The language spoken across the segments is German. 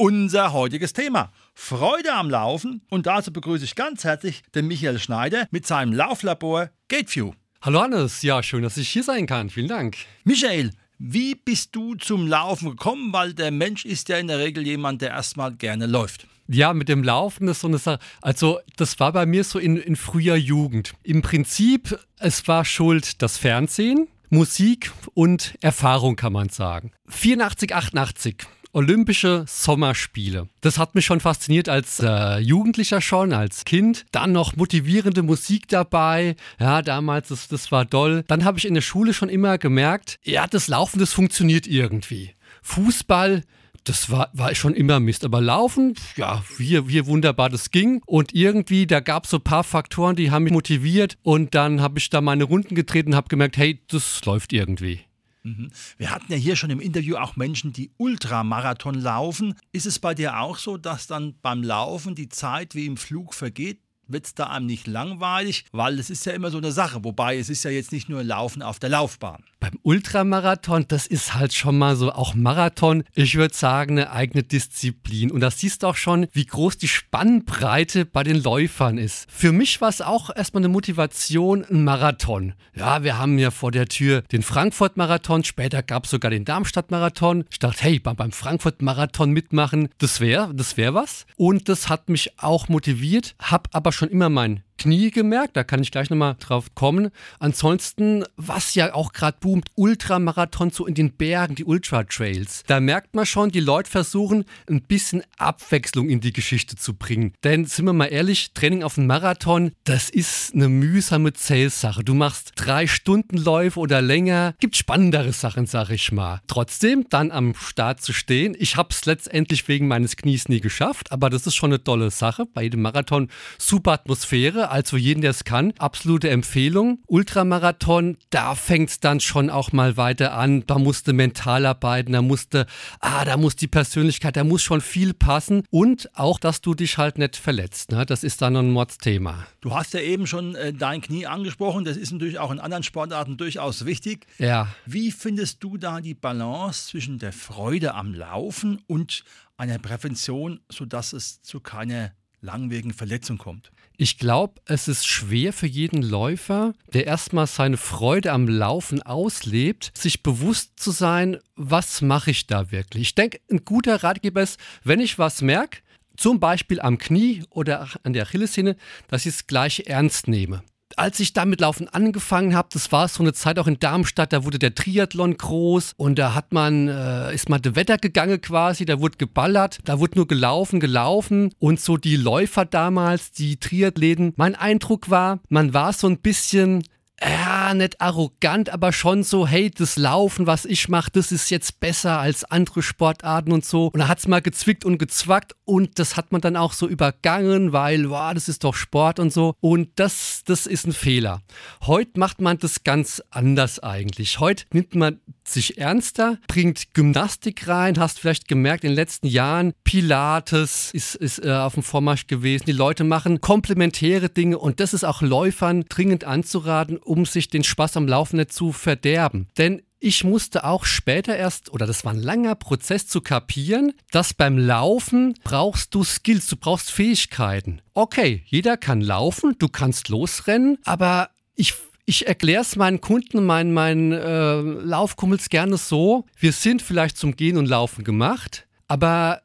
Unser heutiges Thema: Freude am Laufen. Und dazu begrüße ich ganz herzlich den Michael Schneider mit seinem Lauflabor GateView. Hallo Hannes, ja, schön, dass ich hier sein kann. Vielen Dank. Michael, wie bist du zum Laufen gekommen? Weil der Mensch ist ja in der Regel jemand, der erstmal gerne läuft. Ja, mit dem Laufen ist so eine Sache. Also, das war bei mir so in, in früher Jugend. Im Prinzip, es war schuld das Fernsehen. Musik und Erfahrung, kann man sagen. 84, 88. Olympische Sommerspiele. Das hat mich schon fasziniert als äh, Jugendlicher schon, als Kind. Dann noch motivierende Musik dabei. Ja, damals, das, das war doll. Dann habe ich in der Schule schon immer gemerkt, ja, das Laufen, das funktioniert irgendwie. Fußball, das war, war schon immer Mist. Aber Laufen, ja, wie, wie wunderbar das ging. Und irgendwie, da gab es so ein paar Faktoren, die haben mich motiviert. Und dann habe ich da meine Runden getreten und habe gemerkt, hey, das läuft irgendwie. Mhm. Wir hatten ja hier schon im Interview auch Menschen, die Ultramarathon laufen. Ist es bei dir auch so, dass dann beim Laufen die Zeit wie im Flug vergeht? Wird es da einem nicht langweilig, weil es ist ja immer so eine Sache. Wobei es ist ja jetzt nicht nur Laufen auf der Laufbahn. Beim Ultramarathon, das ist halt schon mal so auch Marathon, ich würde sagen, eine eigene Disziplin. Und das siehst du auch schon, wie groß die Spannbreite bei den Läufern ist. Für mich war es auch erstmal eine Motivation, ein Marathon. Ja, wir haben ja vor der Tür den Frankfurt-Marathon, später gab es sogar den Darmstadt-Marathon. Ich dachte, hey, beim Frankfurt-Marathon mitmachen, das wäre das wär was. Und das hat mich auch motiviert, habe aber schon immer mein Knie gemerkt, da kann ich gleich nochmal drauf kommen. Ansonsten, was ja auch gerade boomt, Ultramarathon so in den Bergen, die Ultra-Trails. Da merkt man schon, die Leute versuchen, ein bisschen Abwechslung in die Geschichte zu bringen. Denn, sind wir mal ehrlich, Training auf einem Marathon, das ist eine mühsame Zählsache. Du machst drei Stundenläufe oder länger, gibt spannendere Sachen, sag ich mal. Trotzdem, dann am Start zu stehen, ich habe es letztendlich wegen meines Knies nie geschafft, aber das ist schon eine tolle Sache. Bei jedem Marathon super Atmosphäre, also jeden, der es kann. Absolute Empfehlung. Ultramarathon, da fängt es dann schon auch mal weiter an. Da musste mental arbeiten, da musste, ah, da muss die Persönlichkeit, da muss schon viel passen und auch, dass du dich halt nicht verletzt. Ne? Das ist dann ein Mordsthema. Du hast ja eben schon äh, dein Knie angesprochen. Das ist natürlich auch in anderen Sportarten durchaus wichtig. Ja. Wie findest du da die Balance zwischen der Freude am Laufen und einer Prävention, sodass es zu keiner langwierigen Verletzung kommt? Ich glaube, es ist schwer für jeden Läufer, der erstmal seine Freude am Laufen auslebt, sich bewusst zu sein, was mache ich da wirklich. Ich denke, ein guter Ratgeber ist, wenn ich was merke, zum Beispiel am Knie oder an der Achillessehne, dass ich es gleich ernst nehme als ich damit Laufen angefangen habe, das war so eine Zeit auch in Darmstadt, da wurde der Triathlon groß und da hat man, äh, ist mal das Wetter gegangen quasi, da wurde geballert, da wurde nur gelaufen, gelaufen und so die Läufer damals, die Triathleten, mein Eindruck war, man war so ein bisschen ja, nicht arrogant, aber schon so, hey, das Laufen, was ich mache, das ist jetzt besser als andere Sportarten und so. Und da hat es mal gezwickt und gezwackt und das hat man dann auch so übergangen, weil, wow, das ist doch Sport und so. Und das, das ist ein Fehler. Heute macht man das ganz anders eigentlich. Heute nimmt man sich ernster, bringt Gymnastik rein, hast vielleicht gemerkt in den letzten Jahren, Pilates ist, ist äh, auf dem Vormarsch gewesen. Die Leute machen komplementäre Dinge und das ist auch Läufern dringend anzuraten, um sich den Spaß am Laufen nicht zu verderben. Denn ich musste auch später erst, oder das war ein langer Prozess zu kapieren, dass beim Laufen brauchst du Skills, du brauchst Fähigkeiten. Okay, jeder kann laufen, du kannst losrennen, aber ich ich erkläre es meinen Kunden, meinen, meinen äh, Laufkumpels gerne so, wir sind vielleicht zum Gehen und Laufen gemacht, aber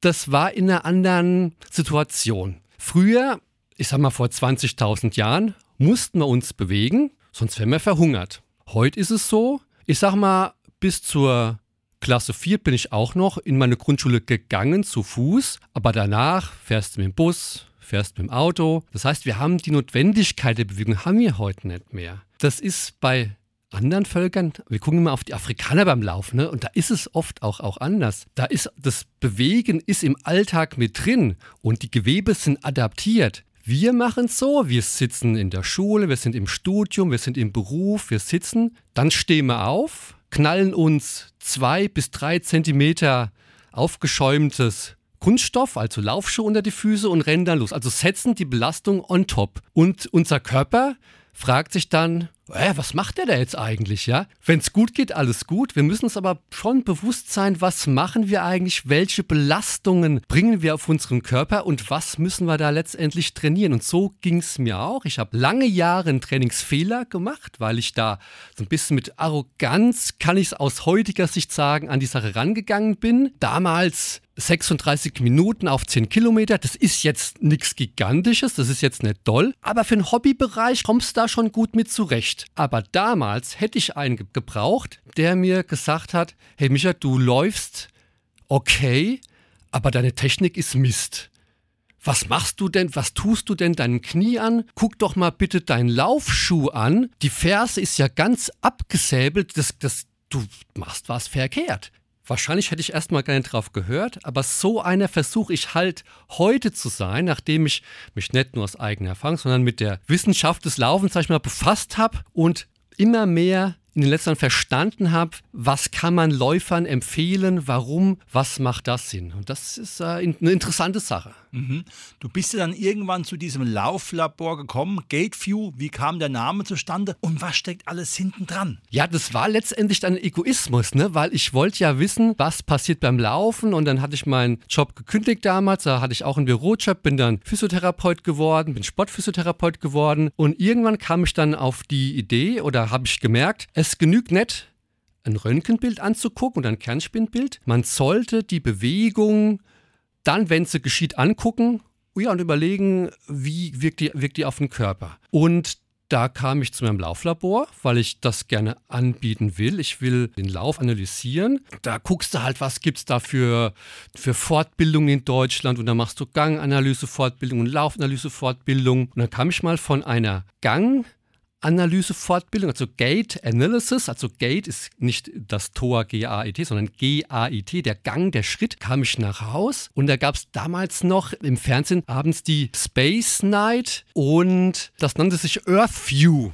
das war in einer anderen Situation. Früher, ich sag mal vor 20.000 Jahren, mussten wir uns bewegen, sonst wären wir verhungert. Heute ist es so, ich sag mal, bis zur Klasse 4 bin ich auch noch in meine Grundschule gegangen zu Fuß, aber danach fährst du mit dem Bus, fährst mit dem Auto. Das heißt, wir haben die Notwendigkeit der Bewegung haben wir heute nicht mehr. Das ist bei anderen Völkern, wir gucken immer auf die Afrikaner beim Laufen, ne? und da ist es oft auch, auch anders. Da ist das Bewegen ist im Alltag mit drin und die Gewebe sind adaptiert. Wir machen es so, wir sitzen in der Schule, wir sind im Studium, wir sind im Beruf, wir sitzen, dann stehen wir auf, knallen uns zwei bis drei Zentimeter aufgeschäumtes Kunststoff, also Laufschuhe unter die Füße und rennen dann los. Also setzen die Belastung on top. Und unser Körper fragt sich dann, äh, was macht der da jetzt eigentlich, ja? Wenn es gut geht, alles gut. Wir müssen uns aber schon bewusst sein, was machen wir eigentlich, welche Belastungen bringen wir auf unseren Körper und was müssen wir da letztendlich trainieren. Und so ging es mir auch. Ich habe lange Jahre einen Trainingsfehler gemacht, weil ich da so ein bisschen mit Arroganz, kann ich es aus heutiger Sicht sagen, an die Sache rangegangen bin. Damals 36 Minuten auf 10 Kilometer, das ist jetzt nichts Gigantisches, das ist jetzt nicht doll, aber für den Hobbybereich kommst du da schon gut mit zurecht. Aber damals hätte ich einen gebraucht, der mir gesagt hat, hey Micha, du läufst okay, aber deine Technik ist Mist. Was machst du denn? Was tust du denn deinem Knie an? Guck doch mal bitte deinen Laufschuh an. Die Ferse ist ja ganz abgesäbelt. Das, das, du machst was verkehrt. Wahrscheinlich hätte ich erstmal gar nicht drauf gehört, aber so einer versuche ich halt heute zu sein, nachdem ich mich nicht nur aus eigener Erfahrung, sondern mit der Wissenschaft des Laufens, sag ich mal, befasst habe und immer mehr in den letzten Jahren verstanden habe, was kann man Läufern empfehlen, warum, was macht das Sinn. Und das ist äh, eine interessante Sache. Mhm. Du bist ja dann irgendwann zu diesem Lauflabor gekommen, Gateview. Wie kam der Name zustande und was steckt alles hinten dran? Ja, das war letztendlich dann Egoismus, ne? weil ich wollte ja wissen, was passiert beim Laufen und dann hatte ich meinen Job gekündigt damals. Da hatte ich auch einen Bürojob, bin dann Physiotherapeut geworden, bin Sportphysiotherapeut geworden und irgendwann kam ich dann auf die Idee oder habe ich gemerkt, es genügt nicht, ein Röntgenbild anzugucken und ein Kernspinbild. Man sollte die Bewegung dann, wenn sie geschieht, angucken ja, und überlegen, wie wirkt die, wirkt die auf den Körper. Und da kam ich zu meinem Lauflabor, weil ich das gerne anbieten will. Ich will den Lauf analysieren. Da guckst du halt, was gibt es da für, für Fortbildungen in Deutschland und dann machst du Ganganalyse-Fortbildung und Laufanalyse-Fortbildung. Und dann kam ich mal von einer Gang- Analyse-Fortbildung, also Gate Analysis, also Gate ist nicht das Tor G-A-I-T, sondern G-A-I-T, der Gang, der Schritt, kam ich nach Haus und da gab es damals noch im Fernsehen abends die Space Night und das nannte sich Earth View.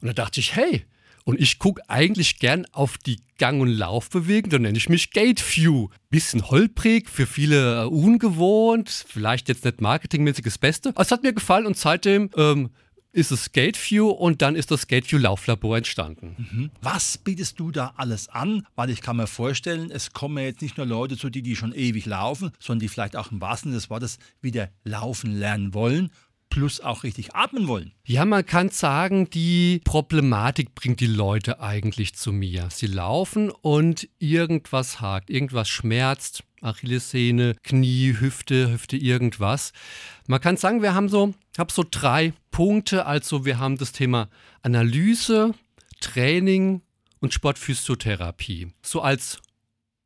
Und da dachte ich, hey, und ich gucke eigentlich gern auf die Gang- und Laufbewegung, dann nenne ich mich Gate View. Bisschen holprig, für viele ungewohnt, vielleicht jetzt nicht marketingmäßig das Beste. Aber es hat mir gefallen und seitdem ähm, ist es Gateview und dann ist das Gateview Lauflabor entstanden. Mhm. Was bietest du da alles an? Weil ich kann mir vorstellen, es kommen jetzt nicht nur Leute zu dir, die schon ewig laufen, sondern die vielleicht auch im wahrsten Sinne des Wortes wieder laufen lernen wollen plus auch richtig atmen wollen. Ja, man kann sagen, die Problematik bringt die Leute eigentlich zu mir. Sie laufen und irgendwas hakt, irgendwas schmerzt, Achillessehne, Knie, Hüfte, Hüfte, irgendwas. Man kann sagen, wir haben so, habe so drei Punkte. Also wir haben das Thema Analyse, Training und Sportphysiotherapie. So als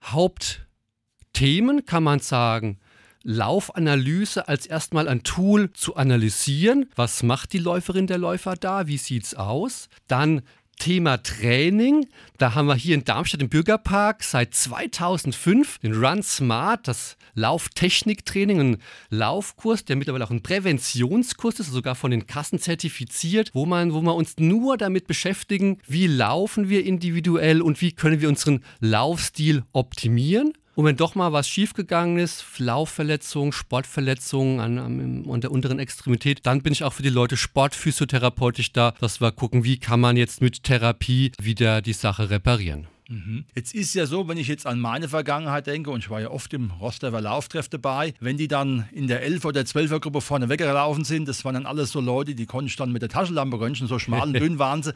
Hauptthemen kann man sagen, Laufanalyse als erstmal ein Tool zu analysieren. Was macht die Läuferin der Läufer da? Wie sieht es aus? Dann Thema Training. Da haben wir hier in Darmstadt im Bürgerpark seit 2005 den Run Smart, das Lauftechniktraining, ein Laufkurs, der mittlerweile auch ein Präventionskurs ist, sogar von den Kassen zertifiziert, wo man, wo wir uns nur damit beschäftigen, wie laufen wir individuell und wie können wir unseren Laufstil optimieren. Und wenn doch mal was schiefgegangen ist, Laufverletzung, Sportverletzung an, an, an, der unteren Extremität, dann bin ich auch für die Leute sportphysiotherapeutisch da, dass wir gucken, wie kann man jetzt mit Therapie wieder die Sache reparieren. Mhm. Jetzt ist ja so, wenn ich jetzt an meine Vergangenheit denke, und ich war ja oft im Rostover Lauftreff dabei, wenn die dann in der 11- oder 12er Gruppe vorne weggelaufen sind, das waren dann alles so Leute, die konnten dann mit der Taschenlampe röntgen, so schmal und dünn waren sie.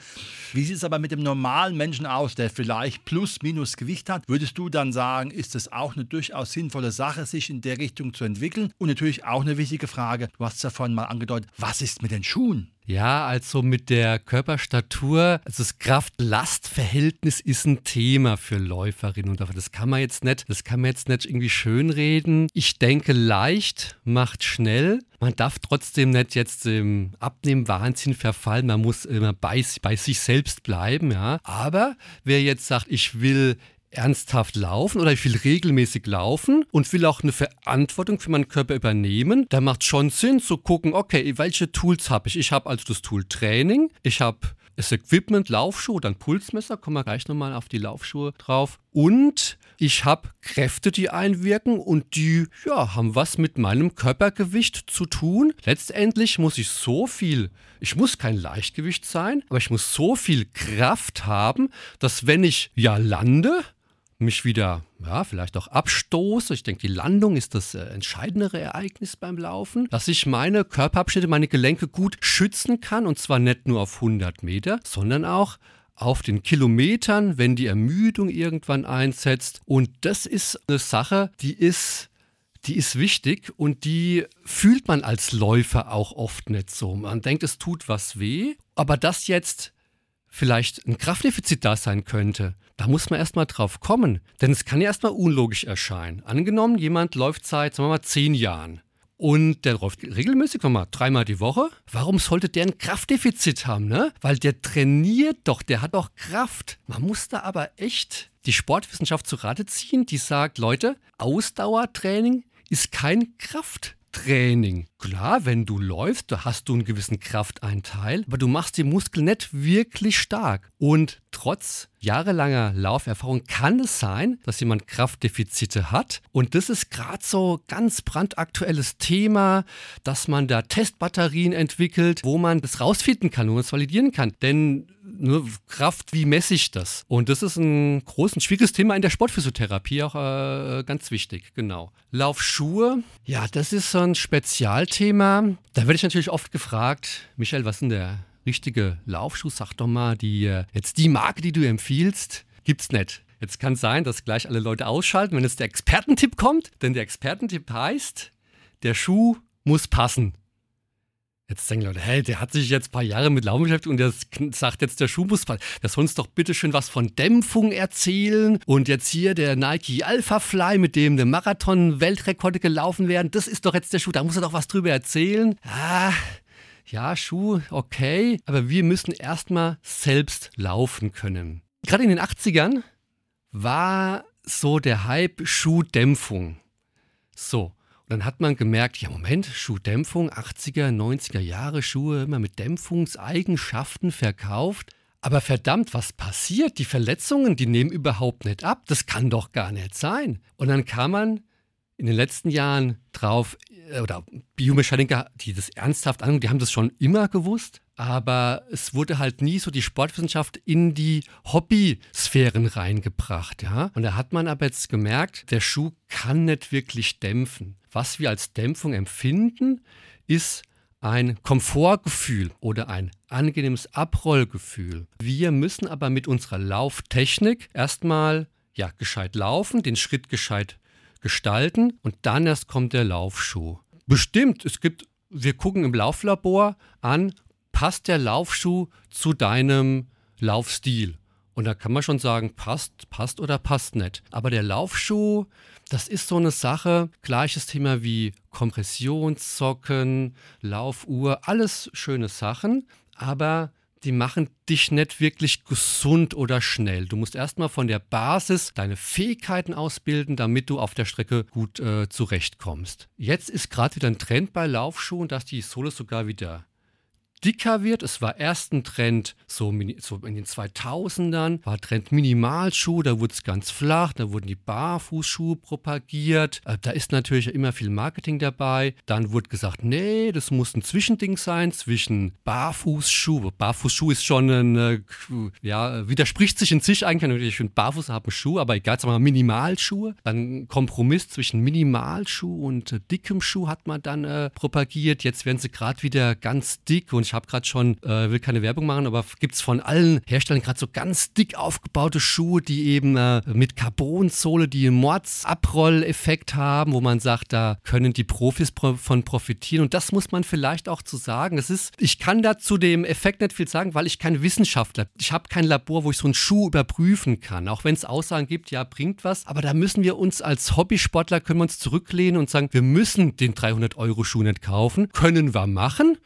Wie sieht es aber mit dem normalen Menschen aus, der vielleicht plus minus Gewicht hat? Würdest du dann sagen, ist das auch eine durchaus sinnvolle Sache, sich in der Richtung zu entwickeln? Und natürlich auch eine wichtige Frage, du hast es ja vorhin mal angedeutet, was ist mit den Schuhen? Ja, also mit der Körperstatur, also das Kraft-Last-Verhältnis ist ein Thema für Läuferinnen und das kann man jetzt nicht, das kann man jetzt nicht irgendwie schönreden. Ich denke, leicht macht schnell. Man darf trotzdem nicht jetzt im Abnehmen-Wahnsinn verfallen. Man muss immer bei, bei sich selbst bleiben, ja. Aber wer jetzt sagt, ich will ernsthaft laufen oder ich will regelmäßig laufen und will auch eine Verantwortung für meinen Körper übernehmen, da macht schon Sinn zu gucken, okay, welche Tools habe ich? Ich habe also das Tool Training, ich habe das Equipment, Laufschuhe, dann Pulsmesser, kommen wir gleich nochmal auf die Laufschuhe drauf. Und ich habe Kräfte, die einwirken und die ja, haben was mit meinem Körpergewicht zu tun. Letztendlich muss ich so viel, ich muss kein Leichtgewicht sein, aber ich muss so viel Kraft haben, dass wenn ich ja lande, mich wieder, ja, vielleicht auch abstoße. Ich denke, die Landung ist das äh, entscheidendere Ereignis beim Laufen, dass ich meine Körperabschnitte, meine Gelenke gut schützen kann und zwar nicht nur auf 100 Meter, sondern auch auf den Kilometern, wenn die Ermüdung irgendwann einsetzt. Und das ist eine Sache, die ist die ist wichtig und die fühlt man als Läufer auch oft nicht so. Man denkt, es tut was weh, aber das jetzt vielleicht ein Kraftdefizit da sein könnte, da muss man erstmal drauf kommen. Denn es kann ja erstmal unlogisch erscheinen. Angenommen, jemand läuft seit, sagen wir mal, zehn Jahren. Und der läuft regelmäßig, sagen wir mal, dreimal die Woche. Warum sollte der ein Kraftdefizit haben, ne? Weil der trainiert doch, der hat doch Kraft. Man muss da aber echt die Sportwissenschaft zu Rate ziehen, die sagt, Leute, Ausdauertraining ist kein Kraft. Klar, wenn du läufst, da hast du einen gewissen Krafteinteil, aber du machst die Muskeln nicht wirklich stark. Und trotz jahrelanger Lauferfahrung kann es sein, dass jemand Kraftdefizite hat. Und das ist gerade so ganz brandaktuelles Thema, dass man da Testbatterien entwickelt, wo man das rausfinden kann, wo man es validieren kann. Denn nur Kraft, wie messe ich das? Und das ist ein großes, schwieriges Thema in der Sportphysiotherapie, auch äh, ganz wichtig, genau. Laufschuhe, ja, das ist so ein Spezialthema. Da werde ich natürlich oft gefragt, Michael, was ist denn der richtige Laufschuh? Sag doch mal, die, äh, jetzt die Marke, die du empfiehlst, gibt's nicht. Jetzt kann es sein, dass gleich alle Leute ausschalten, wenn jetzt der Expertentipp kommt, denn der Expertentipp heißt, der Schuh muss passen. Jetzt denken Leute, hey, der hat sich jetzt ein paar Jahre mit Laufen beschäftigt und der sagt jetzt, der Schuh muss fallen. Der soll uns doch bitte schön was von Dämpfung erzählen. Und jetzt hier der Nike Alpha Fly, mit dem eine Marathon-Weltrekorde gelaufen werden. Das ist doch jetzt der Schuh, da muss er doch was drüber erzählen. Ah, ja, Schuh, okay. Aber wir müssen erstmal selbst laufen können. Gerade in den 80ern war so der Hype Schuhdämpfung. So, dann hat man gemerkt, ja Moment, Schuhdämpfung, 80er, 90er Jahre Schuhe immer mit Dämpfungseigenschaften verkauft. Aber verdammt, was passiert? Die Verletzungen, die nehmen überhaupt nicht ab. Das kann doch gar nicht sein. Und dann kam man in den letzten Jahren drauf, äh, oder Biomechaniker, die das ernsthaft angucken, die haben das schon immer gewusst, aber es wurde halt nie so die Sportwissenschaft in die Hobbysphären reingebracht, ja. Und da hat man aber jetzt gemerkt, der Schuh kann nicht wirklich dämpfen. Was wir als Dämpfung empfinden, ist ein Komfortgefühl oder ein angenehmes Abrollgefühl. Wir müssen aber mit unserer Lauftechnik erstmal ja gescheit laufen, den Schritt gescheit gestalten und dann erst kommt der Laufschuh. Bestimmt, es gibt, wir gucken im Lauflabor an, passt der Laufschuh zu deinem Laufstil? Und da kann man schon sagen, passt, passt oder passt nicht. Aber der Laufschuh, das ist so eine Sache, gleiches Thema wie Kompressionssocken, Laufuhr, alles schöne Sachen. Aber die machen dich nicht wirklich gesund oder schnell. Du musst erstmal von der Basis deine Fähigkeiten ausbilden, damit du auf der Strecke gut äh, zurechtkommst. Jetzt ist gerade wieder ein Trend bei Laufschuhen, dass die Sohle sogar wieder dicker wird. Es war erst ein Trend so, so in den 2000ern, war Trend Minimalschuh, da wurde es ganz flach, da wurden die Barfußschuhe propagiert. Äh, da ist natürlich immer viel Marketing dabei. Dann wurde gesagt, nee, das muss ein Zwischending sein zwischen Barfußschuh. Barfußschuh ist schon ein, äh, ja, widerspricht sich in sich eigentlich. Ich finde, Barfuß haben Schuh, aber egal, sagen wir mal Minimalschuhe. Dann Kompromiss zwischen Minimalschuh und äh, dickem Schuh hat man dann äh, propagiert. Jetzt werden sie gerade wieder ganz dick und Ich habe gerade schon, äh, will keine Werbung machen, aber gibt es von allen Herstellern gerade so ganz dick aufgebaute Schuhe, die eben äh, mit Carbonsohle, die einen Mordsabrolleffekt haben, wo man sagt, da können die Profis von profitieren. Und das muss man vielleicht auch zu sagen. Es ist, ich kann da zu dem Effekt nicht viel sagen, weil ich kein Wissenschaftler, ich habe kein Labor, wo ich so einen Schuh überprüfen kann. Auch wenn es Aussagen gibt, ja, bringt was. Aber da müssen wir uns als Hobbysportler können wir uns zurücklehnen und sagen, wir müssen den 300 Euro Schuh nicht kaufen. Können wir machen.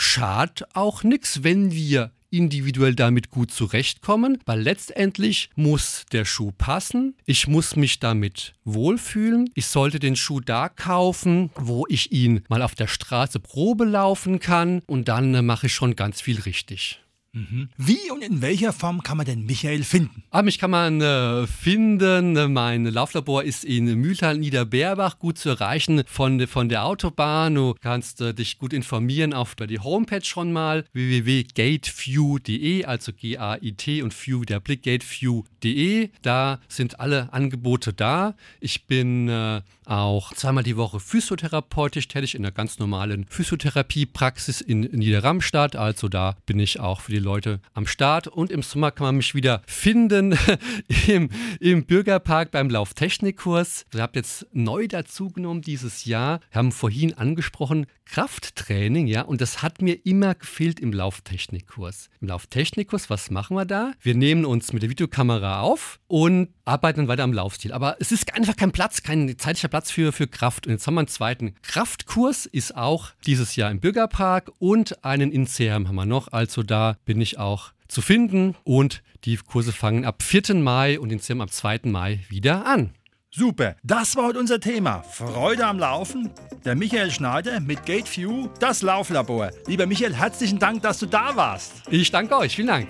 Schad auch nichts, wenn wir individuell damit gut zurechtkommen, weil letztendlich muss der Schuh passen, ich muss mich damit wohlfühlen, ich sollte den Schuh da kaufen, wo ich ihn mal auf der Straße Probe laufen kann. Und dann äh, mache ich schon ganz viel richtig. Mhm. Wie und in welcher Form kann man denn Michael finden? Ah, mich kann man äh, finden. Mein Lauflabor ist in Mühltal Niederbeerbach gut zu erreichen von, von der Autobahn. Du kannst äh, dich gut informieren auf die Homepage schon mal www.gateview.de, also G-A-I-T und View der Blick gateview.de. Da sind alle Angebote da. Ich bin äh, auch zweimal die Woche physiotherapeutisch tätig in einer ganz normalen Physiotherapiepraxis in Niederramstadt. Also da bin ich auch für die Leute am Start. Und im Sommer kann man mich wieder finden im, im Bürgerpark beim Lauftechnikkurs. Ich habe jetzt neu dazugenommen dieses Jahr. Wir haben vorhin angesprochen, Krafttraining, ja, und das hat mir immer gefehlt im Lauftechnikkurs. Im Lauftechnikkurs, was machen wir da? Wir nehmen uns mit der Videokamera auf und arbeiten dann weiter am Laufstil. Aber es ist einfach kein Platz, kein zeitlicher Platz für, für Kraft. Und jetzt haben wir einen zweiten Kraftkurs, ist auch dieses Jahr im Bürgerpark und einen in Serum haben wir noch. Also da bin ich auch zu finden und die Kurse fangen ab 4. Mai und in Serum ab 2. Mai wieder an. Super, das war heute unser Thema. Freude am Laufen. Der Michael Schneider mit GateView, das Lauflabor. Lieber Michael, herzlichen Dank, dass du da warst. Ich danke euch, vielen Dank.